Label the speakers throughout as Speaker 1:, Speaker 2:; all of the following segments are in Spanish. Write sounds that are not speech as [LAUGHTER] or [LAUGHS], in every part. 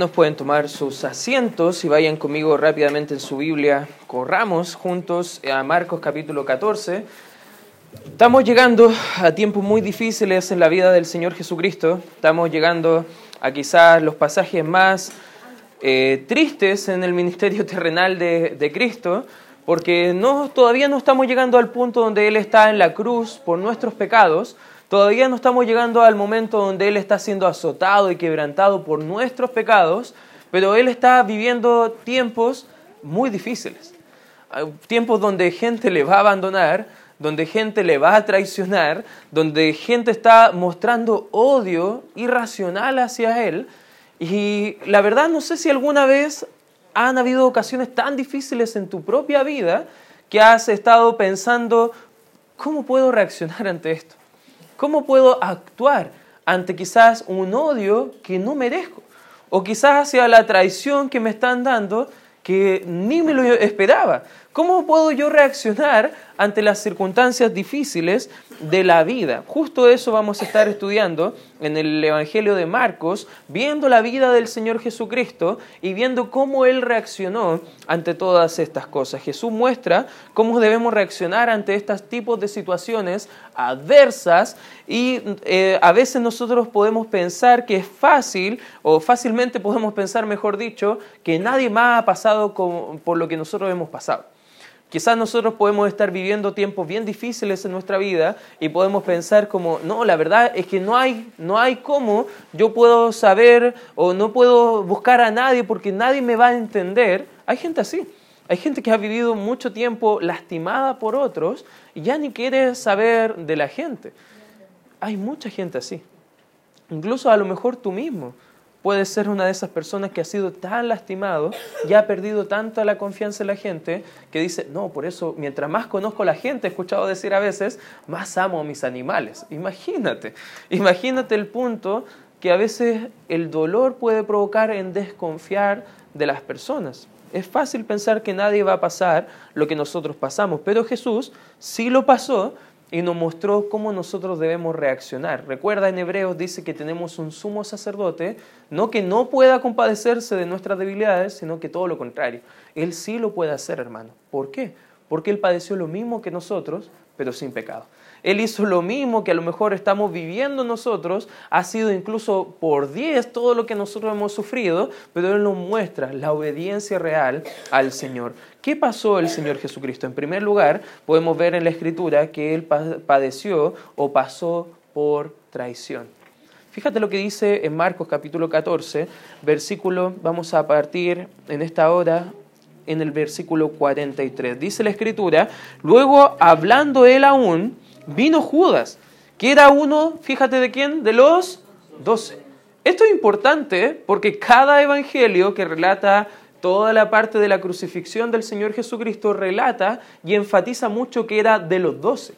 Speaker 1: Nos pueden tomar sus asientos y vayan conmigo rápidamente en su Biblia. Corramos juntos a Marcos capítulo 14. Estamos llegando a tiempos muy difíciles en la vida del Señor Jesucristo. Estamos llegando a quizás los pasajes más eh, tristes en el ministerio [LAUGHS] terrenal de, Cristo, porque todavía no estamos llegando al punto donde Él está en la cruz por nuestros pecados, Todavía no estamos llegando al momento donde Él está siendo azotado y quebrantado por nuestros pecados, pero Él está viviendo tiempos muy difíciles. Tiempos donde gente le va a abandonar, donde gente le va a traicionar, donde gente está mostrando odio irracional hacia Él. Y la verdad no sé si alguna vez han habido ocasiones tan difíciles en tu propia vida que has estado pensando, ¿cómo puedo reaccionar ante esto? ¿Cómo puedo actuar ante quizás un odio que no merezco? O quizás hacia la traición que me están dando que ni me lo esperaba. ¿Cómo puedo yo reaccionar ante las circunstancias difíciles de la vida? Justo eso vamos a estar estudiando en el Evangelio de Marcos, viendo la vida del Señor Jesucristo y viendo cómo Él reaccionó ante todas estas cosas. Jesús muestra cómo debemos reaccionar ante estos tipos de situaciones adversas y eh, a veces nosotros podemos pensar que es fácil o fácilmente podemos pensar, mejor dicho, que nadie más ha pasado por lo que nosotros hemos pasado. Quizás nosotros podemos estar viviendo tiempos bien difíciles en nuestra vida y podemos pensar como, no, la verdad es que no hay, no hay cómo yo puedo saber o no puedo buscar a nadie porque nadie me va a entender. Hay gente así. Hay gente que ha vivido mucho tiempo lastimada por otros y ya ni quiere saber de la gente. Hay mucha gente así. Incluso a lo mejor tú mismo puede ser una de esas personas que ha sido tan lastimado y ha perdido tanta la confianza en la gente que dice, no, por eso mientras más conozco a la gente, he escuchado decir a veces, más amo a mis animales. Imagínate, imagínate el punto que a veces el dolor puede provocar en desconfiar de las personas. Es fácil pensar que nadie va a pasar lo que nosotros pasamos, pero Jesús sí lo pasó y nos mostró cómo nosotros debemos reaccionar. Recuerda, en Hebreos dice que tenemos un sumo sacerdote, no que no pueda compadecerse de nuestras debilidades, sino que todo lo contrario. Él sí lo puede hacer, hermano. ¿Por qué? Porque Él padeció lo mismo que nosotros, pero sin pecado. Él hizo lo mismo que a lo mejor estamos viviendo nosotros, ha sido incluso por diez todo lo que nosotros hemos sufrido, pero Él nos muestra la obediencia real al Señor. ¿Qué pasó el Señor Jesucristo? En primer lugar, podemos ver en la Escritura que Él padeció o pasó por traición. Fíjate lo que dice en Marcos capítulo 14, versículo, vamos a partir en esta hora en el versículo 43. Dice la Escritura, luego hablando Él aún, vino Judas, que era uno, fíjate de quién, de los doce. Esto es importante porque cada evangelio que relata toda la parte de la crucifixión del Señor Jesucristo relata y enfatiza mucho que era de los doce.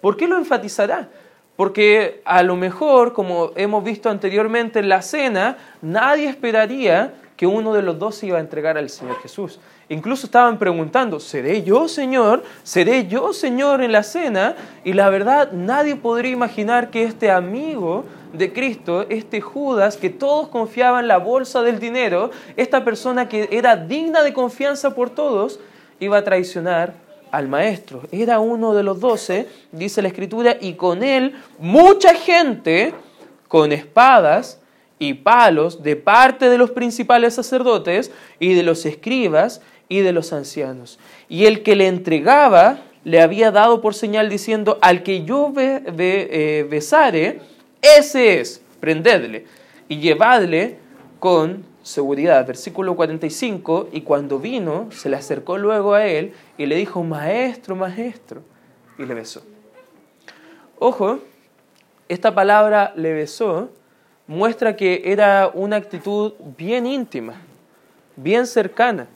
Speaker 1: ¿Por qué lo enfatizará? Porque a lo mejor, como hemos visto anteriormente en la cena, nadie esperaría que uno de los doce iba a entregar al Señor Jesús. Incluso estaban preguntando, ¿seré yo Señor? ¿Seré yo Señor en la cena? Y la verdad, nadie podría imaginar que este amigo de Cristo, este Judas, que todos confiaban en la bolsa del dinero, esta persona que era digna de confianza por todos, iba a traicionar al maestro. Era uno de los doce, dice la escritura, y con él mucha gente con espadas y palos de parte de los principales sacerdotes y de los escribas y de los ancianos. Y el que le entregaba le había dado por señal diciendo, al que yo eh, besare, ese es, prendedle y llevadle con seguridad. Versículo 45, y cuando vino, se le acercó luego a él y le dijo, maestro, maestro, y le besó. Ojo, esta palabra le besó muestra que era una actitud bien íntima, bien cercana.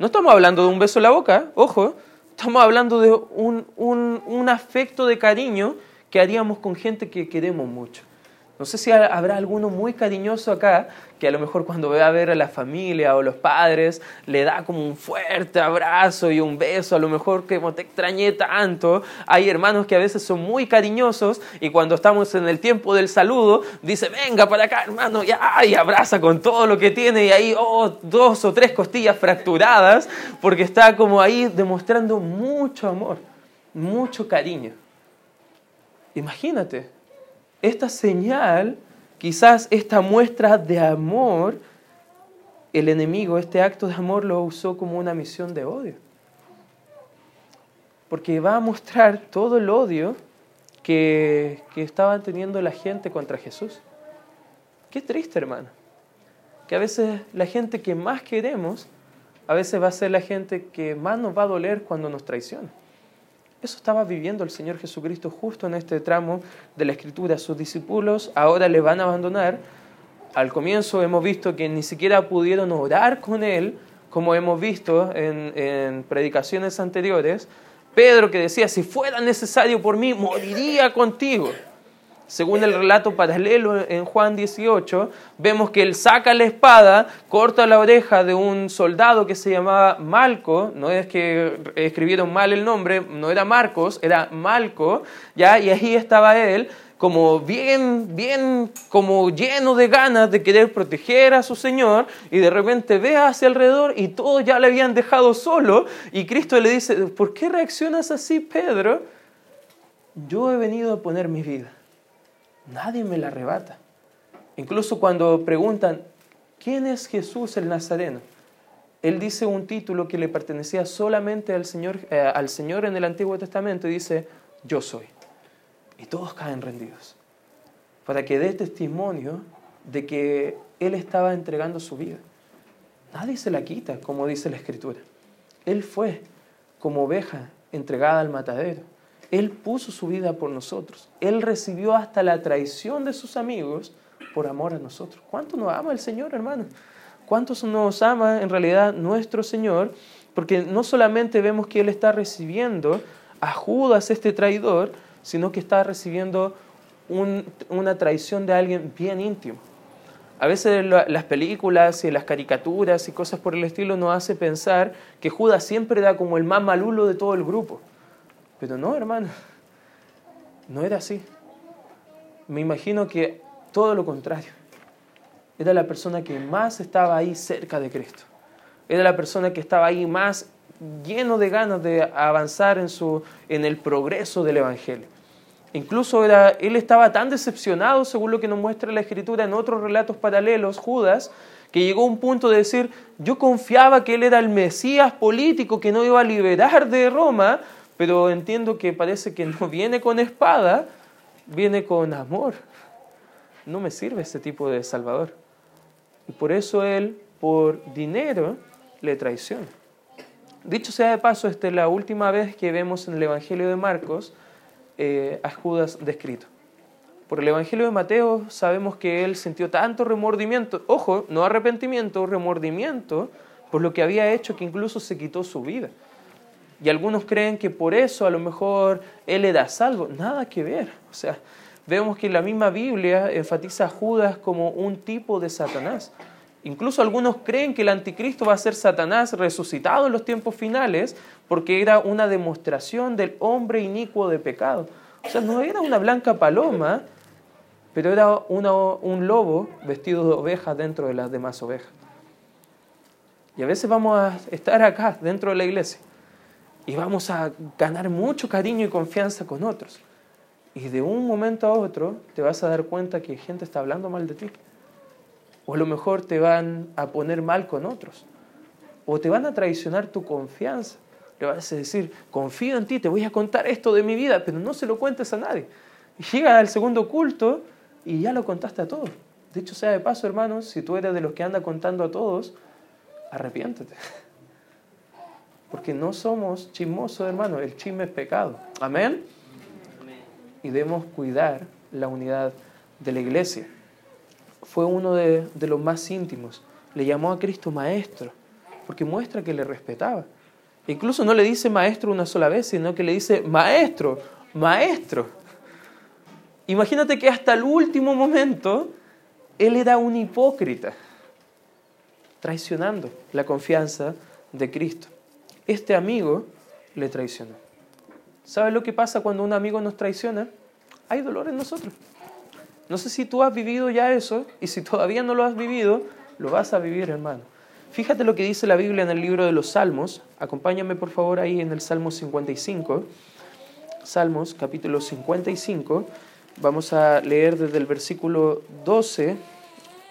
Speaker 1: No estamos hablando de un beso en la boca, ojo, estamos hablando de un, un, afecto de cariño que haríamos con gente que queremos mucho. No sé si habrá alguno muy cariñoso acá que a lo mejor cuando ve a ver a la familia o los padres le da como un fuerte abrazo y un beso, a lo mejor que te extrañé tanto. Hay hermanos que a veces son muy cariñosos y cuando estamos en el tiempo del saludo dice, venga para acá hermano, y abraza con todo lo que tiene y ahí, oh, dos o tres costillas fracturadas porque está como ahí demostrando mucho amor, mucho cariño. Imagínate, esta señal, quizás esta muestra de amor, el enemigo, este acto de amor lo usó como una misión de odio. Porque va a mostrar todo el odio que, que estaba teniendo la gente contra Jesús. Qué triste, hermano. Que a veces la gente que más queremos, a veces va a ser la gente que más nos va a doler cuando nos traiciona. Eso estaba viviendo el Señor Jesucristo justo en este tramo de la Escritura. Sus discípulos ahora le van a abandonar. Al comienzo hemos visto que ni siquiera pudieron orar con Él, como hemos visto en, en predicaciones anteriores. Pedro que decía, si fuera necesario por mí, moriría contigo. Según el relato paralelo en Juan 18, vemos que él saca la espada, corta la oreja de un soldado que se llamaba Malco, no es que escribieron mal el nombre, no era Marcos, era Malco, ¿ya? y ahí estaba él como bien, bien, como lleno de ganas de querer proteger a su Señor, y de repente ve hacia alrededor y todos ya le habían dejado solo, y Cristo le dice, ¿por qué reaccionas así, Pedro? Yo he venido a poner mi vida Nadie me la arrebata. Incluso cuando preguntan, ¿quién es Jesús el Nazareno? Él dice un título que le pertenecía solamente al Señor, eh, al Señor en el Antiguo Testamento y dice, yo soy. Y todos caen rendidos. Para que dé testimonio de que Él estaba entregando su vida. Nadie se la quita, como dice la Escritura. Él fue como oveja entregada al matadero. Él puso su vida por nosotros. Él recibió hasta la traición de sus amigos por amor a nosotros. ¿Cuánto nos ama el Señor, hermano? ¿Cuánto nos ama en realidad nuestro Señor? Porque no solamente vemos que Él está recibiendo a Judas, este traidor, sino que está recibiendo una traición de alguien bien íntimo. A veces las películas y las caricaturas y cosas por el estilo nos hace pensar que Judas siempre da como el más malulo de todo el grupo. Pero no, hermano, no era así. Me imagino que todo lo contrario. Era la persona que más estaba ahí cerca de Cristo. Era la persona que estaba ahí más lleno de ganas de avanzar en, su, en el progreso del Evangelio. Incluso era, él estaba tan decepcionado, según lo que nos muestra la Escritura en otros relatos paralelos, Judas, que llegó a un punto de decir, yo confiaba que él era el Mesías político que no iba a liberar de Roma, pero entiendo que parece que no viene con espada, viene con amor. No me sirve este tipo de Salvador. Y por eso él, por dinero, le traiciona. Dicho sea de paso, esta es la última vez que vemos en el Evangelio de Marcos eh, a Judas descrito. Por el Evangelio de Mateo sabemos que él sintió tanto remordimiento, ojo, no arrepentimiento, remordimiento por lo que había hecho que incluso se quitó su vida. Y algunos creen que por eso a lo mejor él era salvo. Nada que ver. O sea, vemos que la misma Biblia enfatiza a Judas como un tipo de Satanás. Incluso algunos creen que el anticristo va a ser Satanás resucitado en los tiempos finales porque era una demostración del hombre inicuo de pecado. O sea, no era una blanca paloma, pero era un lobo vestido de oveja dentro de las demás ovejas. Y a veces vamos a estar acá, dentro de la iglesia, y vamos a ganar mucho cariño y confianza con otros. Y de un momento a otro te vas a dar cuenta que gente está hablando mal de ti. O a lo mejor te van a poner mal con otros. O te van a traicionar tu confianza. Le vas a decir, confío en ti, te voy a contar esto de mi vida, pero no se lo cuentes a nadie. Y llega al segundo culto y ya lo contaste a todos. Dicho sea de paso, hermanos, si tú eres de los que anda contando a todos, arrepiéntete. Porque no somos chismosos, hermano. El chisme es pecado. Amén. Y debemos cuidar la unidad de la iglesia. Fue uno de, de los más íntimos. Le llamó a Cristo maestro, porque muestra que le respetaba. Incluso no le dice maestro una sola vez, sino que le dice maestro, maestro. Imagínate que hasta el último momento él era un hipócrita, traicionando la confianza de Cristo. Este amigo le traicionó. ¿Sabes lo que pasa cuando un amigo nos traiciona? Hay dolor en nosotros. No sé si tú has vivido ya eso y si todavía no lo has vivido, lo vas a vivir, hermano. Fíjate lo que dice la Biblia en el libro de los Salmos. Acompáñame por favor ahí en el Salmo 55. Salmos capítulo 55. Vamos a leer desde el versículo 12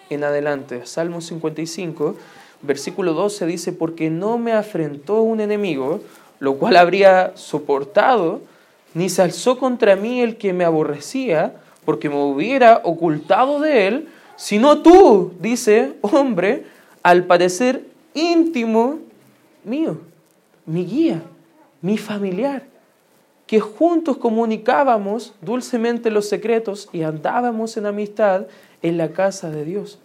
Speaker 1: en adelante. Salmo 55, versículo 12 dice, porque no me afrentó un enemigo, lo cual habría soportado, ni se alzó contra mí el que me aborrecía, porque me hubiera ocultado de él, sino tú, dice, hombre, al parecer íntimo mío, mi guía, mi familiar, que juntos comunicábamos dulcemente los secretos y andábamos en amistad en la casa de Dios.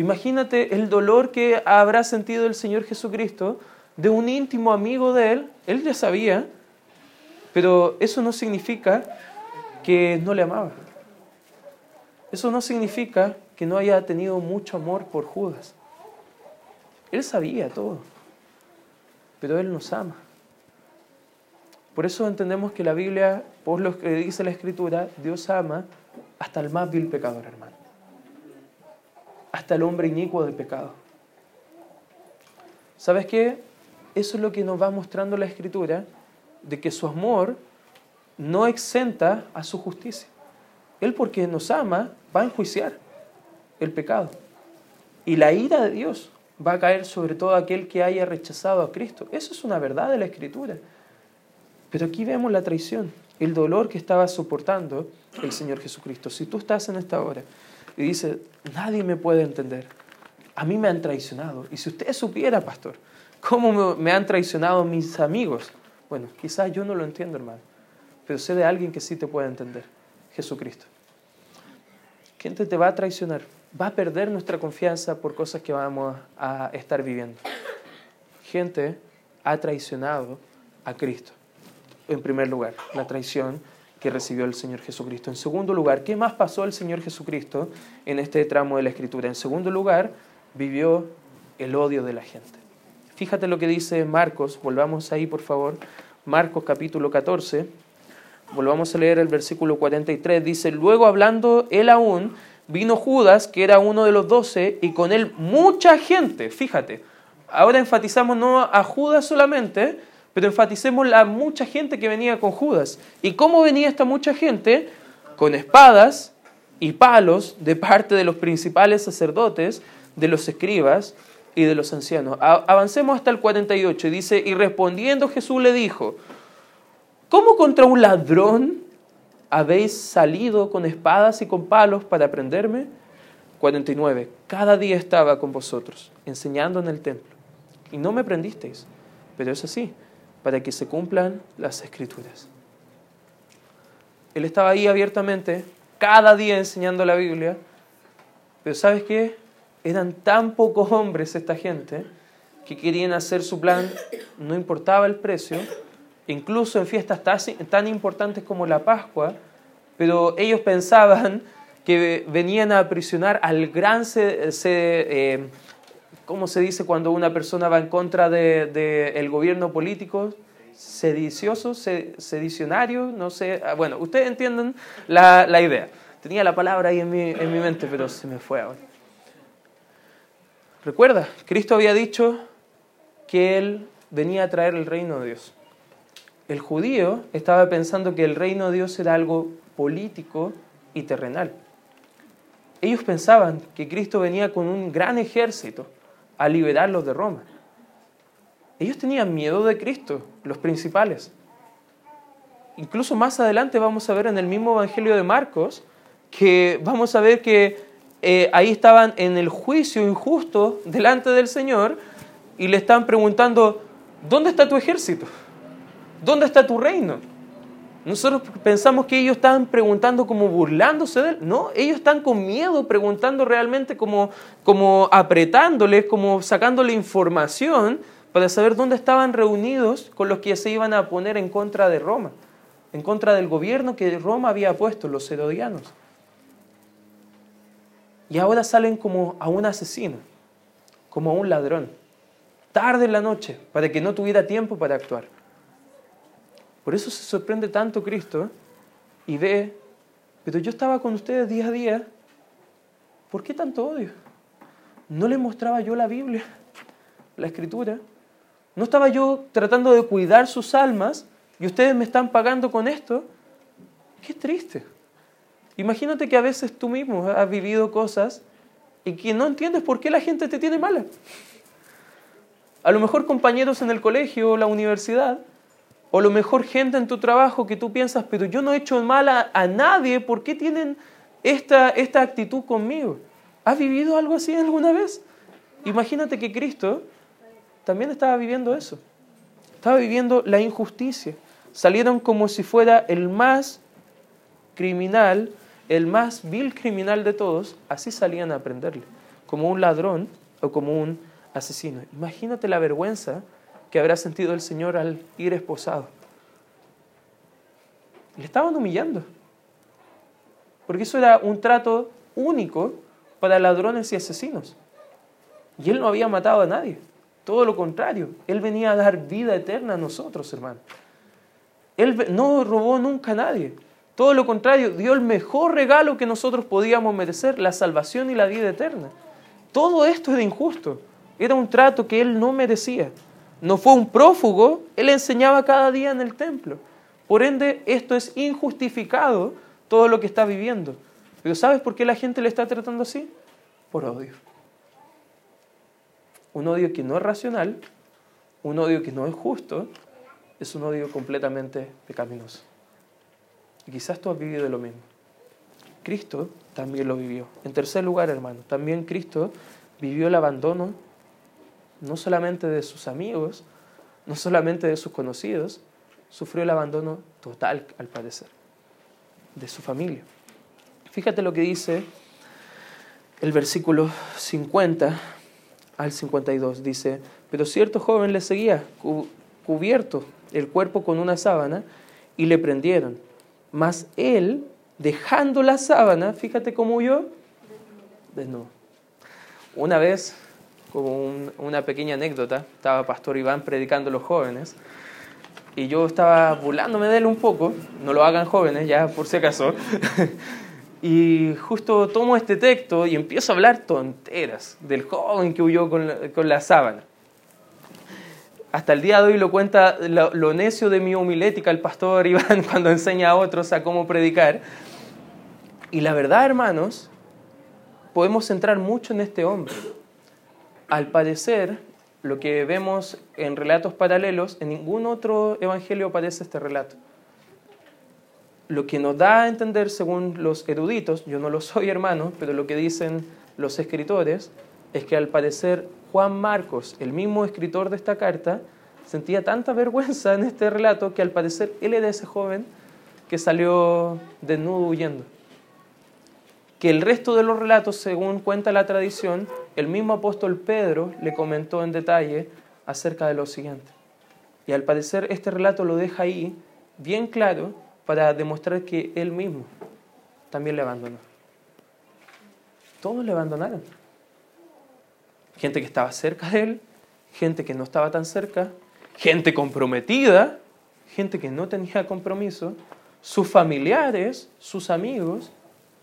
Speaker 1: Imagínate el dolor que habrá sentido el Señor Jesucristo de un íntimo amigo de Él. Él ya sabía, pero eso no significa que no le amaba. Eso no significa que no haya tenido mucho amor por Judas. Él sabía todo, pero Él nos ama. Por eso entendemos que la Biblia, por lo que dice la Escritura, Dios ama hasta el más vil pecador, hermano. Hasta el hombre inicuo de pecado. ¿Sabes qué? Eso es lo que nos va mostrando la Escritura, de que su amor no exenta a su justicia. Él porque nos ama va a enjuiciar el pecado. Y la ira de Dios va a caer sobre todo aquel que haya rechazado a Cristo. Eso es una verdad de la Escritura. Pero aquí vemos la traición, el dolor que estaba soportando el Señor Jesucristo. Si tú estás en esta hora y dices, nadie me puede entender, a mí me han traicionado. Y si usted supiera, pastor, cómo me han traicionado mis amigos, bueno, quizás yo no lo entiendo, hermano, pero sé de alguien que sí te puede entender, Jesucristo. Gente te va a traicionar, va a perder nuestra confianza por cosas que vamos a estar viviendo. Gente ha traicionado a Cristo en primer lugar, la traición que recibió el Señor Jesucristo. En segundo lugar, ¿qué más pasó el Señor Jesucristo en este tramo de la Escritura? En segundo lugar, vivió el odio de la gente. Fíjate lo que dice Marcos, volvamos ahí por favor, Marcos capítulo 14, volvamos a leer el versículo 43, dice, luego hablando él aún, vino Judas, que era uno de los doce, y con él mucha gente, fíjate, ahora enfatizamos no a Judas solamente, pero enfaticemos la mucha gente que venía con Judas. ¿Y cómo venía esta mucha gente? Con espadas y palos de parte de los principales sacerdotes, de los escribas y de los ancianos. Avancemos hasta el 48 y dice, y respondiendo Jesús le dijo, ¿cómo contra un ladrón habéis salido con espadas y con palos para prenderme? 49. Cada día estaba con vosotros, enseñando en el templo, y no me prendisteis, pero es así para que se cumplan las escrituras. Él estaba ahí abiertamente, cada día enseñando la Biblia, pero ¿sabes qué? Eran tan pocos hombres esta gente que querían hacer su plan, no importaba el precio, incluso en fiestas tan importantes como la Pascua, pero ellos pensaban que venían a aprisionar al gran eh, ¿cómo se dice cuando una persona va en contra del de, gobierno político? Sedicioso, sedicionario, no sé. Ah, bueno, ustedes entienden la, la, idea. Tenía la palabra ahí en mi, en mi mente, pero se me fue ahora. Recuerda, Cristo había dicho que Él venía a traer el reino de Dios. El judío estaba pensando que el reino de Dios era algo político y terrenal. Ellos pensaban que Cristo venía con un gran ejército a liberarlos de Roma. Ellos tenían miedo de Cristo, los principales. Incluso más adelante vamos a ver en el mismo Evangelio de Marcos que vamos a ver que eh, ahí estaban en el juicio injusto delante del Señor y le están preguntando, ¿dónde está tu ejército? ¿Dónde está tu reino? Nosotros pensamos que ellos estaban preguntando como burlándose de él. No, ellos están con miedo preguntando realmente como, como apretándoles, como sacándole información para saber dónde estaban reunidos con los que se iban a poner en contra de Roma. en contra del gobierno que Roma había puesto, los herodianos. Y ahora salen como a un asesino, como a un ladrón, tarde en la noche, para que no tuviera tiempo para actuar. Por eso se sorprende tanto Cristo y ve, pero yo estaba con ustedes día a día, ¿por qué tanto odio? ¿No les mostraba yo la Biblia, la Escritura? ¿No estaba yo tratando de cuidar sus almas y ustedes me están pagando con esto? Qué triste. Imagínate que a veces tú mismo has vivido cosas y que no entiendes por qué la gente te tiene mala. A lo mejor compañeros en el colegio o la universidad, o lo mejor gente en tu trabajo que tú piensas, pero yo no he hecho mal a, nadie, ¿por qué tienen esta, esta actitud conmigo? ¿Has vivido algo así alguna vez? Imagínate que Cristo también estaba viviendo eso. Estaba viviendo la injusticia. Salieron como si fuera el más criminal, el más vil criminal de todos, así salían a aprenderle, como un ladrón o como un asesino. Imagínate la vergüenza que habrá sentido el Señor al ir esposado. Le estaban humillando, porque eso era un trato único para ladrones y asesinos. Y él no había matado a nadie, todo lo contrario, él venía a dar vida eterna a nosotros, hermano. Él no robó nunca a nadie, todo lo contrario, dio el mejor regalo que nosotros podíamos merecer, la salvación y la vida eterna. Todo esto era injusto, era un trato que él no merecía no fue un prófugo, él enseñaba cada día en el templo. Por ende, esto es injustificado todo lo que está viviendo. Pero ¿sabes por qué la gente le está tratando así? Por odio. Un odio que no es racional, un odio que no es justo, es un odio completamente pecaminoso. Y quizás tú has vivido lo mismo. Cristo también lo vivió. En tercer lugar, hermano, también Cristo vivió el abandono no solamente de sus amigos, no solamente de sus conocidos, sufrió el abandono total, al parecer, de su familia. Fíjate lo que dice el versículo 50 al 52. Dice, pero cierto joven le seguía, cubierto el cuerpo con una sábana, y le prendieron. Mas él, dejando la sábana, fíjate cómo huyó, desnudo. Una vez como una pequeña anécdota, estaba Pastor Iván predicando a los jóvenes. Y yo estaba burlándome de él un poco, no lo hagan jóvenes ya por si acaso, [LAUGHS] y justo tomo este texto y empiezo a hablar tonteras del joven que huyó con la, con la sábana. Hasta el día de hoy lo cuenta lo, lo necio de mi homilética el pastor Iván [LAUGHS] cuando enseña a otros a cómo predicar. Y la verdad, hermanos, podemos centrar mucho en este hombre al parecer, lo que vemos en relatos paralelos, en ningún otro evangelio aparece este relato. Lo que nos da a entender, según los eruditos, yo no lo soy hermano, pero lo que dicen los escritores, es que al parecer Juan Marcos, el mismo escritor de esta carta, sentía tanta vergüenza en este relato que al parecer él era ese joven que salió desnudo huyendo que el resto de los relatos, según cuenta la tradición, el mismo apóstol Pedro le comentó en detalle acerca de lo siguiente. Y al parecer este relato lo deja ahí bien claro para demostrar que él mismo también le abandonó. Todos le abandonaron. Gente que estaba cerca de él, gente que no estaba tan cerca, gente comprometida, gente que no tenía compromiso, sus familiares, sus amigos,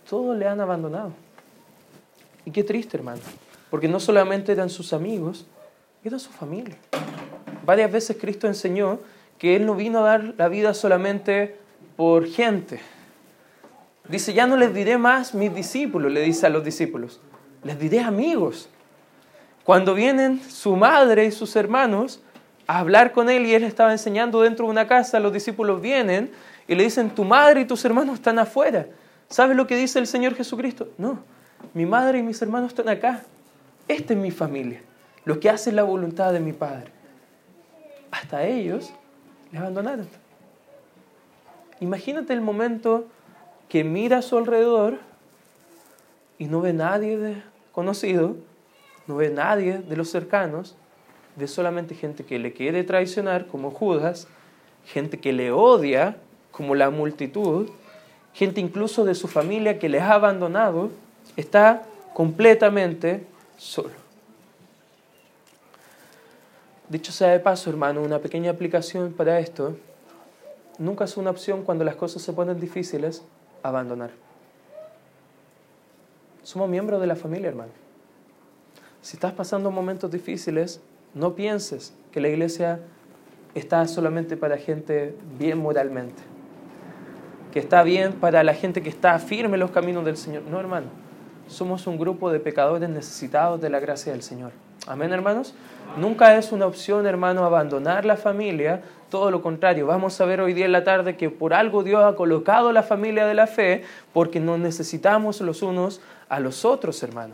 Speaker 1: todos le han abandonado. Y qué triste, hermano, porque no solamente eran sus amigos, era su familia. Varias veces Cristo enseñó que Él no vino a dar la vida solamente por gente. Dice, ya no les diré más mis discípulos, le dice a los discípulos, les diré amigos. Cuando vienen su madre y sus hermanos a hablar con Él y Él estaba enseñando dentro de una casa, los discípulos vienen y le dicen, tu madre y tus hermanos están afuera. ¿Sabes lo que dice el Señor Jesucristo? No, mi madre y mis hermanos están acá. Esta es mi familia, lo que hace la voluntad de mi Padre. Hasta ellos le abandonaron. Imagínate el momento que mira a su alrededor y no ve nadie de conocido, no ve nadie de los cercanos, ve solamente gente que le quiere traicionar, como Judas, gente que le odia, como la multitud, gente incluso de su familia que les ha abandonado, está completamente solo. Dicho sea de paso, hermano, una pequeña aplicación para esto, nunca es una opción cuando las cosas se ponen difíciles, abandonar. Somos miembros de la familia, hermano. Si estás pasando momentos difíciles, no pienses que la iglesia está solamente para gente bien moralmente, que está bien para la gente que está firme en los caminos del Señor. No, hermano, somos un grupo de pecadores necesitados de la gracia del Señor. Amén, hermanos. Nunca es una opción, hermano, abandonar la familia, todo lo contrario. Vamos a ver hoy día en la tarde que por algo Dios ha colocado la familia de la fe, porque nos necesitamos los unos a los otros, hermano.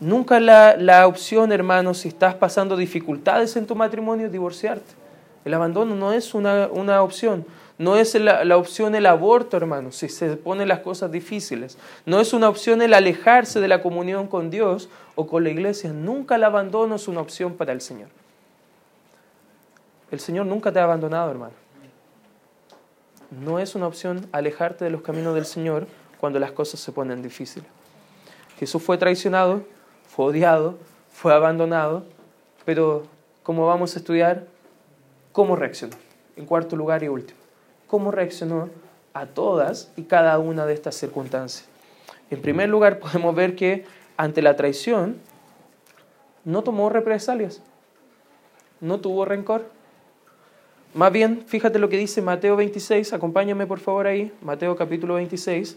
Speaker 1: Nunca la, la opción, hermano, si estás pasando dificultades en tu matrimonio, divorciarte. El abandono no es una, una opción. No es la, la, opción el aborto, hermano, si se ponen las cosas difíciles. No es una opción el alejarse de la comunión con Dios o con la iglesia. Nunca el abandono es una opción para el Señor. El Señor nunca te ha abandonado, hermano. No es una opción alejarte de los caminos del Señor cuando las cosas se ponen difíciles. Jesús fue traicionado, fue odiado, fue abandonado, pero como vamos a estudiar, ¿cómo reaccionó? En cuarto lugar y último, ¿cómo reaccionó a todas y cada una de estas circunstancias? En primer lugar, podemos ver que ante la traición no tomó represalias, no tuvo rencor. Más bien, fíjate lo que dice Mateo 26, acompáñame por favor ahí, Mateo capítulo 26.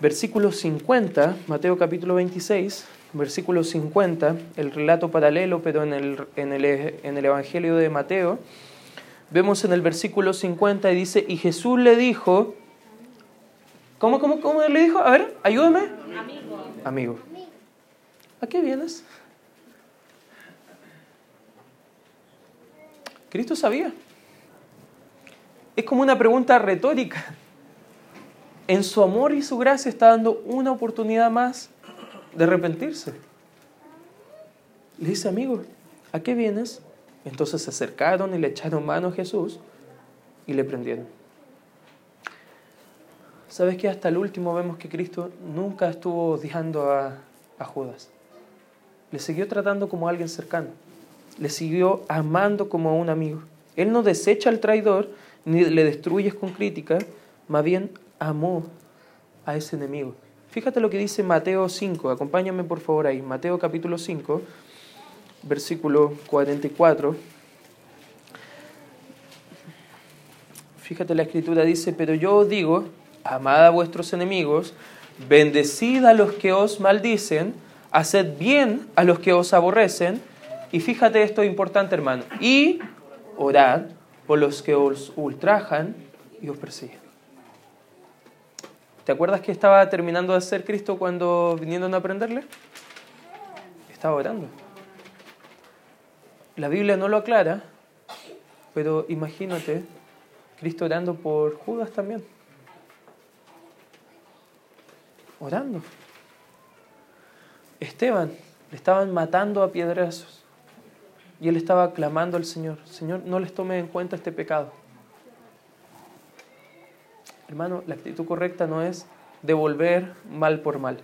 Speaker 1: Versículo 50, Mateo capítulo 26, versículo 50, el relato paralelo, pero en el, en el, en el Evangelio de Mateo, vemos en el versículo 50 y dice, y Jesús le dijo, ¿cómo, cómo, cómo le dijo? A ver, ayúdame. Amigo. Amigo. ¿A qué vienes? Cristo sabía. Es como una pregunta retórica en su amor y su gracia está dando una oportunidad más de arrepentirse. Le dice, amigo, ¿a qué vienes? Entonces se acercaron y le echaron mano a Jesús y le prendieron. ¿Sabes que hasta el último vemos que Cristo nunca estuvo odiando a, a Judas? Le siguió tratando como alguien cercano. Le siguió amando como a un amigo. Él no desecha al traidor ni le destruye con crítica, más bien amó a ese enemigo. Fíjate lo que dice Mateo 5, acompáñame por favor ahí, Mateo capítulo 5, versículo 44. Fíjate la escritura dice, pero yo os digo, amad a vuestros enemigos, bendecid a los que os maldicen, haced bien a los que os aborrecen, y fíjate esto importante hermano, y orad por los que os ultrajan y os persiguen. ¿Te acuerdas que estaba terminando de ser Cristo cuando vinieron a aprenderle? Estaba orando. La Biblia no lo aclara, pero imagínate Cristo orando por Judas también. Orando. Esteban, le estaban matando a piedrazos. Y él estaba clamando al Señor, Señor, no les tome en cuenta este pecado. Hermano, la actitud correcta no es devolver mal por mal.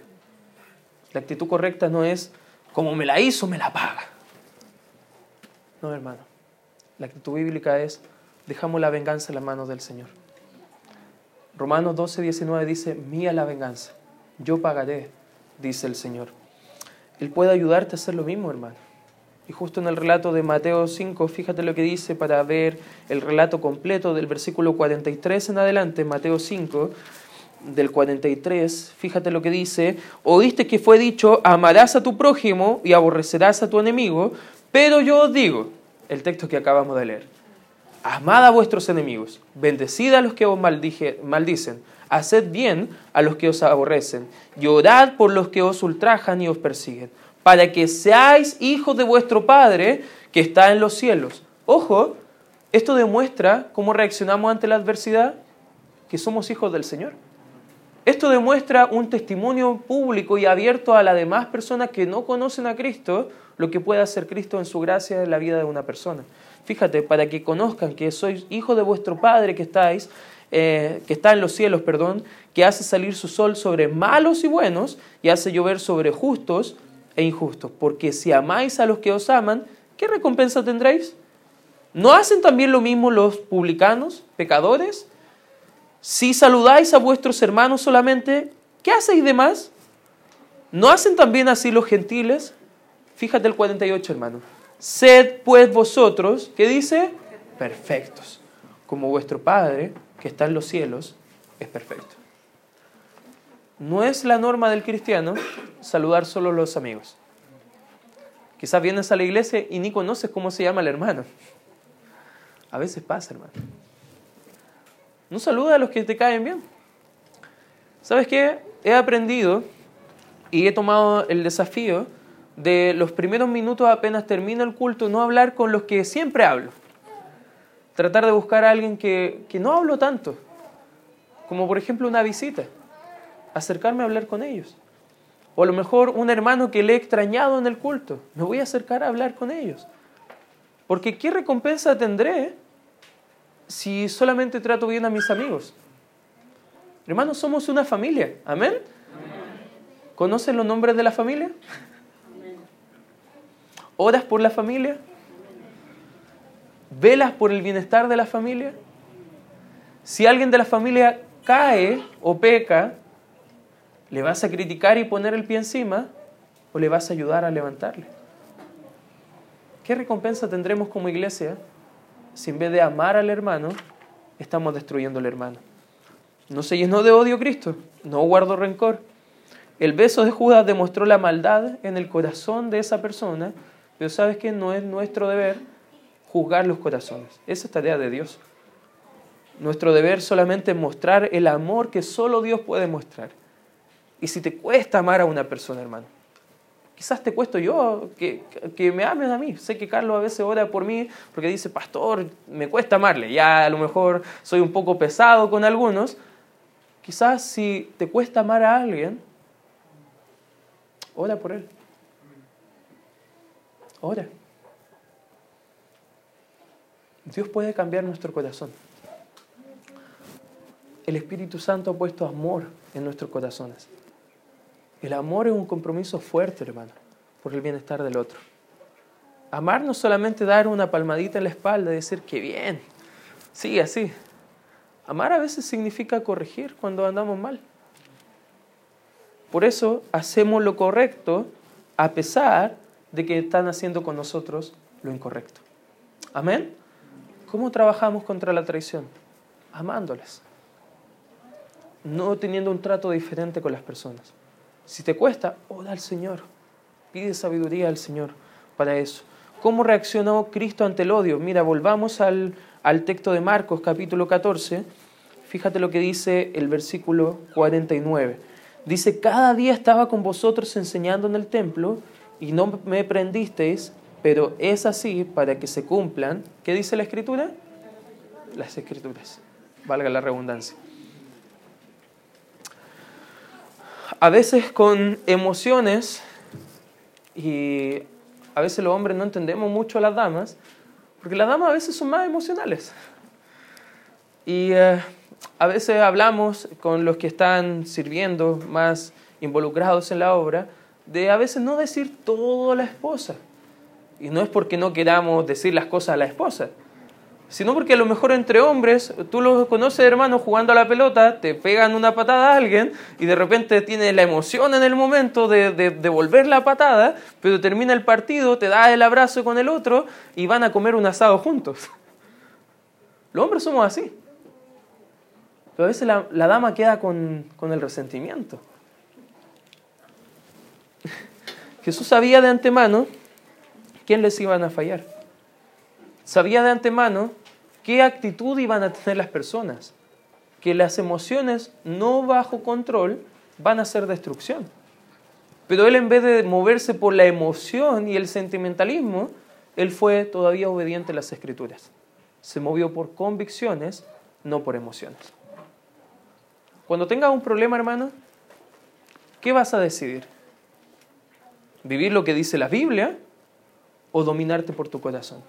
Speaker 1: La actitud correcta no es como me la hizo, me la paga. No, hermano. La actitud bíblica es dejamos la venganza en las manos del Señor. Romanos 12, 19 dice, mía la venganza, yo pagaré, dice el Señor. Él puede ayudarte a hacer lo mismo, hermano. Y justo en el relato de Mateo 5, fíjate lo que dice para ver el relato completo del versículo 43 en adelante, Mateo 5, del 43, fíjate lo que dice, oíste que fue dicho, amarás a tu prójimo y aborrecerás a tu enemigo, pero yo os digo, el texto que acabamos de leer, amad a vuestros enemigos, bendecid a los que os maldicen, haced bien a los que os aborrecen, llorad por los que os ultrajan y os persiguen para que seáis hijos de vuestro Padre que está en los cielos. Ojo, esto demuestra cómo reaccionamos ante la adversidad, que somos hijos del Señor. Esto demuestra un testimonio público y abierto a las demás personas que no conocen a Cristo, lo que puede hacer Cristo en su gracia en la vida de una persona. Fíjate, para que conozcan que sois hijos de vuestro Padre que estáis, eh, que está en los cielos, perdón, que hace salir su sol sobre malos y buenos y hace llover sobre justos e injustos. Porque si amáis a los que os aman, ¿qué recompensa tendréis? ¿No hacen también lo mismo los publicanos, pecadores? Si saludáis a vuestros hermanos solamente, ¿qué hacéis de más? ¿No hacen también así los gentiles? Fíjate el 48, hermano. Sed pues vosotros, ¿qué dice? Perfectos, como vuestro Padre que está en los cielos es perfecto. No es la norma del cristiano saludar solo a los amigos. Quizás vienes a la iglesia y ni conoces cómo se llama el hermano. A veces pasa, hermano. No saluda a los que te caen bien. ¿Sabes qué? He aprendido y he tomado el desafío de los primeros minutos apenas termina el culto, no hablar con los que siempre hablo. Tratar de buscar a alguien que, que no hablo tanto, como por ejemplo una visita. Acercarme a hablar con ellos. O a lo mejor un hermano que le he extrañado en el culto. Me voy a acercar a hablar con ellos. Porque ¿qué recompensa tendré si solamente trato bien a mis amigos? Hermanos, somos una familia. Amén. ¿Conocen los nombres de la familia? ¿Oras por la familia? ¿Velas por el bienestar de la familia? Si alguien de la familia cae o peca, ¿le vas a criticar y poner el pie encima o le vas a ayudar a levantarle? ¿Qué recompensa tendremos como iglesia si en vez de amar al hermano, estamos destruyendo al hermano? No se llenó de odio Cristo, no guardó rencor. El beso de Judas demostró la maldad en el corazón de esa persona pero sabes que no es nuestro deber juzgar los corazones. Esa es tarea de Dios. Nuestro deber solamente es mostrar el amor que solo Dios puede mostrar. Y si te cuesta amar a una persona, hermano, quizás te cuesto yo que, que me ames a mí. Sé que Carlos a veces ora por mí porque dice, pastor, me cuesta amarle. Ya a lo mejor soy un poco pesado con algunos. Quizás si te cuesta amar a alguien, ora por él. Ora. Dios puede cambiar nuestro corazón. El Espíritu Santo ha puesto amor en nuestros corazones. El amor es un compromiso fuerte, hermano, por el bienestar del otro. Amar no solamente dar una palmadita en la espalda y decir que bien, sí, así. Amar a veces significa corregir cuando andamos mal. Por eso hacemos lo correcto a pesar de que están haciendo con nosotros lo incorrecto. Amén. ¿Cómo trabajamos contra la traición? Amándoles. No teniendo un trato diferente con las personas. Si te cuesta, ora al Señor. Pide sabiduría al Señor para eso. ¿Cómo reaccionó Cristo ante el odio? Mira, volvamos al, al texto de Marcos capítulo 14. Fíjate lo que dice el versículo 49. Dice, cada día estaba con vosotros enseñando en el templo y no me prendisteis, pero es así para que se cumplan. ¿Qué dice la escritura? Las escrituras, valga la redundancia. A veces con emociones, y a veces los hombres no entendemos mucho a las damas, porque las damas a veces son más emocionales. Y eh, a veces hablamos con los que están sirviendo, más involucrados en la obra, de a veces no decir todo a la esposa. Y no es porque no queramos decir las cosas a la esposa, sino porque a lo mejor entre hombres, tú los conoces hermanos jugando a la pelota, te pegan una patada a alguien y de repente tienes la emoción en el momento de, de, devolver la patada, pero termina el partido, te da el abrazo con el otro y van a comer un asado juntos. [LAUGHS] Los hombres somos así. Pero a veces la, la dama queda con, con el resentimiento. [LAUGHS] Jesús sabía de antemano quién les iban a fallar. Sabía de antemano qué actitud iban a tener las personas. Que las emociones no bajo control van a ser destrucción. Pero él en vez de moverse por la emoción y el sentimentalismo, él fue todavía obediente a las escrituras. Se movió por convicciones, no por emociones. Cuando tengas un problema, hermano, ¿qué vas a decidir? vivir lo que dice la Biblia o dominarte por tu corazón.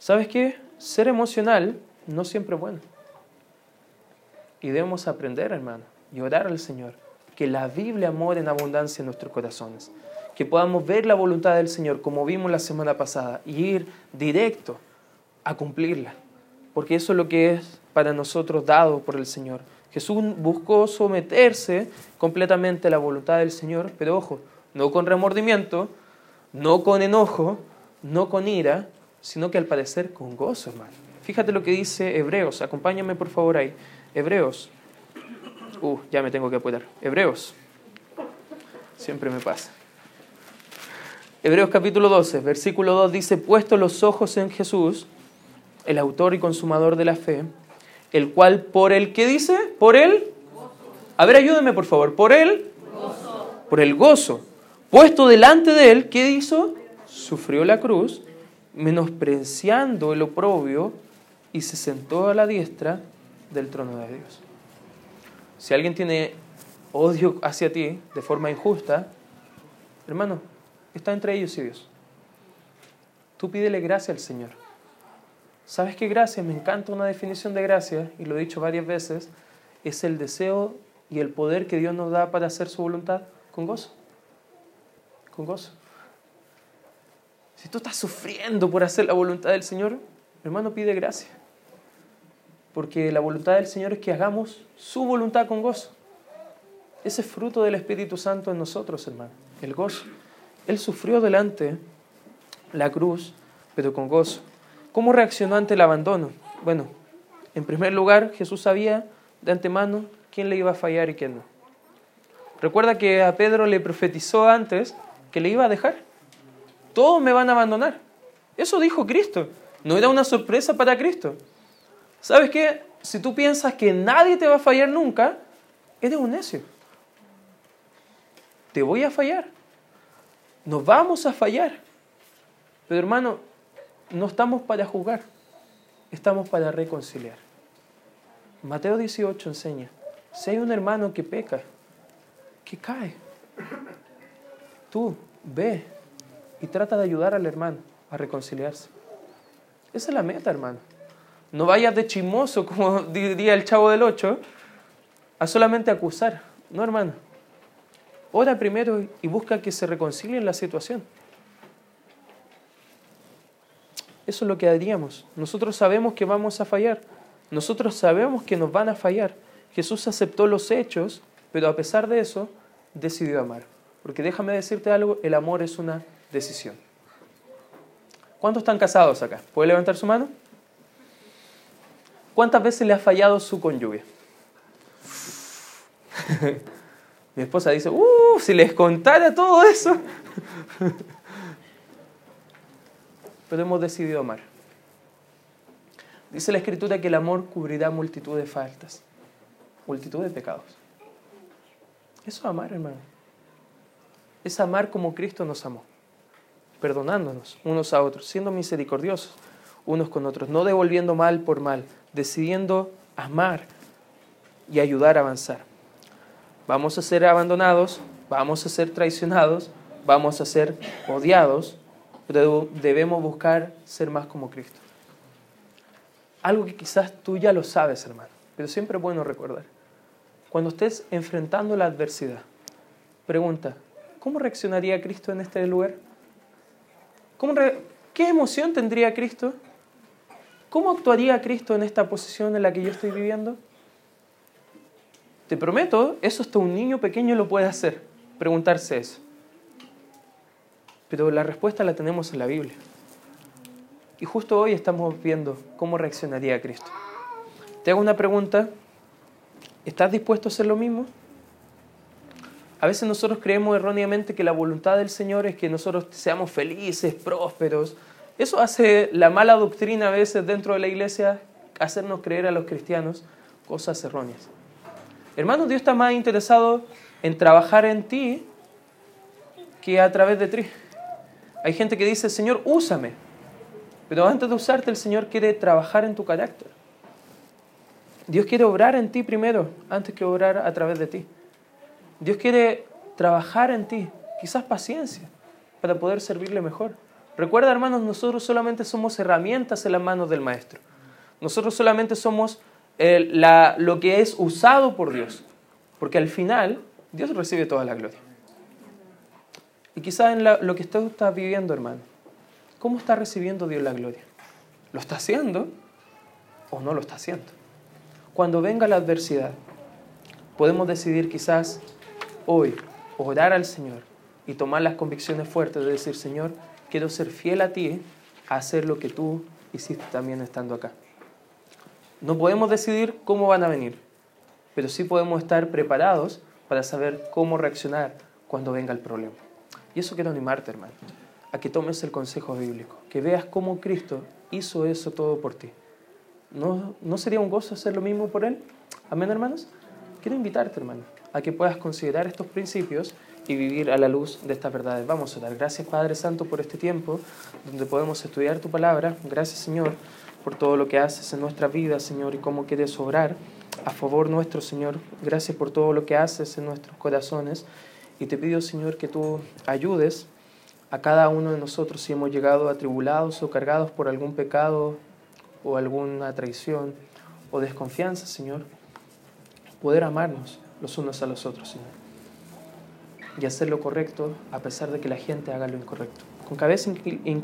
Speaker 1: ¿Sabes qué? Ser emocional no siempre es bueno. Y debemos aprender, hermano, y orar al Señor, que la Biblia more en abundancia en nuestros corazones, que podamos ver la voluntad del Señor como vimos la semana pasada y ir directo a cumplirla, porque eso es lo que es para nosotros dado por el Señor. Jesús buscó someterse completamente a la voluntad del Señor, pero ojo, no con remordimiento, no con enojo, no con ira, sino que al parecer con gozo, hermano. Fíjate lo que dice Hebreos, acompáñame por favor ahí. Hebreos. Uh, ya me tengo que apurar. Hebreos. Siempre me pasa. Hebreos capítulo 12, versículo 2 dice, puesto los ojos en Jesús, el autor y consumador de la fe, el cual por el que dice, por él, a ver, ayúdeme por favor, por él, por el gozo, puesto delante de él, ¿qué hizo? Sufrió la cruz, menospreciando el oprobio, y se sentó a la diestra del trono de Dios. Si alguien tiene odio hacia ti de forma injusta, hermano, está entre ellos y Dios. Tú pídele gracia al Señor. ¿Sabes qué gracia? Me encanta una definición de gracia, y lo he dicho varias veces, es el deseo y el poder que Dios nos da para hacer su voluntad con gozo. Con gozo. Si tú estás sufriendo por hacer la voluntad del Señor, hermano, pide gracia porque la voluntad del Señor es que hagamos su voluntad con gozo. Ese es fruto del Espíritu Santo en nosotros, hermano, el gozo. Él sufrió delante la cruz, pero con gozo. ¿Cómo reaccionó ante el abandono? Bueno, en primer lugar, Jesús sabía de antemano quién le iba a fallar y quién no. Recuerda que a Pedro le profetizó antes que le iba a dejar. Todos me van a abandonar. Eso dijo Cristo. No era una sorpresa para Cristo. ¿Sabes qué? Si tú piensas que nadie te va a fallar nunca, eres un necio. Te voy a fallar. Nos vamos a fallar. Pero hermano, no estamos para jugar, estamos para reconciliar. Mateo 18 enseña, si hay un hermano que peca, que cae, tú ve y trata de ayudar al hermano a reconciliarse. Esa es la meta, hermano. No vayas de chismoso, [LAUGHS] como diría el chavo del 8, a solamente acusar. No, hermano. Ora primero y busca que se reconcilien la situación. Eso es lo que haríamos. Nosotros sabemos que vamos a fallar. Nosotros sabemos que nos van a fallar. Jesús aceptó los hechos, pero a pesar de eso, decidió amar. Porque déjame decirte algo, el amor es una decisión. ¿Cuántos están casados acá? ¿Puede levantar su mano? ¿Cuántas veces le ha fallado su cónyuge? [LAUGHS] Mi esposa dice, uh, si les contara todo eso. [LAUGHS] Pero hemos decidido amar. Dice la escritura que el amor cubrirá multitud de faltas, multitud de pecados. Eso es amar, hermano. Es amar como Cristo nos amó, perdonándonos unos a otros, siendo misericordiosos unos con otros, no devolviendo mal por mal, decidiendo amar y ayudar a avanzar. Vamos a ser abandonados, vamos a ser traicionados, vamos a ser odiados, pero debemos buscar ser más como Cristo. Algo que quizás tú ya lo sabes, hermano, pero siempre es bueno recordar. Cuando estés enfrentando la adversidad, pregunta, ¿cómo reaccionaría Cristo en este lugar? ¿Qué emoción tendría Cristo? ¿Cómo actuaría Cristo en esta posición en la que yo estoy viviendo? Te prometo, eso hasta un niño pequeño lo puede hacer, preguntarse eso. Pero la respuesta la tenemos en la Biblia. Y justo hoy estamos viendo cómo reaccionaría Cristo. Te hago una pregunta. ¿Estás dispuesto a hacer lo mismo? A veces nosotros creemos erróneamente que la voluntad del Señor es que nosotros seamos felices, prósperos, eso hace la mala doctrina a veces dentro de la iglesia, hacernos creer a los cristianos cosas erróneas. Hermano, Dios está más interesado en trabajar en ti que a través de ti. Hay gente que dice, Señor, úsame. Pero antes de usarte, el Señor quiere trabajar en tu carácter. Dios quiere obrar en ti primero, antes que obrar a través de ti. Dios quiere trabajar en ti, quizás paciencia, para poder servirle mejor Recuerda, hermanos, nosotros solamente somos herramientas en las manos del Maestro. Nosotros solamente somos la, lo que es usado por Dios. Porque al final, Dios recibe toda la gloria. Y quizás en lo que usted está viviendo, hermano, ¿cómo está recibiendo Dios la gloria? ¿Lo está haciendo o no lo está haciendo? Cuando venga la adversidad, podemos decidir quizás hoy orar al Señor y tomar las convicciones fuertes de decir, Señor, quiero ser fiel a ti, hacer lo que tú hiciste también estando acá. No podemos decidir cómo van a venir, pero sí podemos estar preparados para saber cómo reaccionar cuando venga el problema. Y eso quiero animarte, hermano, a que tomes el consejo bíblico, que veas cómo Cristo hizo eso todo por ti. ¿No, ¿No sería un gozo hacer lo mismo por Él? Amén, hermanos. Quiero invitarte, hermano, a que puedas considerar estos principios y vivir a la luz de estas verdades. Vamos a dar gracias, Padre Santo, por este tiempo donde podemos estudiar tu palabra. Gracias, Señor, por todo lo que haces en nuestra vida, Señor, y cómo quieres obrar a favor nuestro, Señor. Gracias por todo lo que haces en nuestros corazones. Y te pido, Señor, que tú ayudes a cada uno de nosotros si hemos llegado atribulados o cargados por algún pecado o alguna traición o desconfianza, Señor, poder amarnos los unos a los otros. Y hacer lo correcto a pesar de que la gente haga lo incorrecto. Con cabeza inclinada.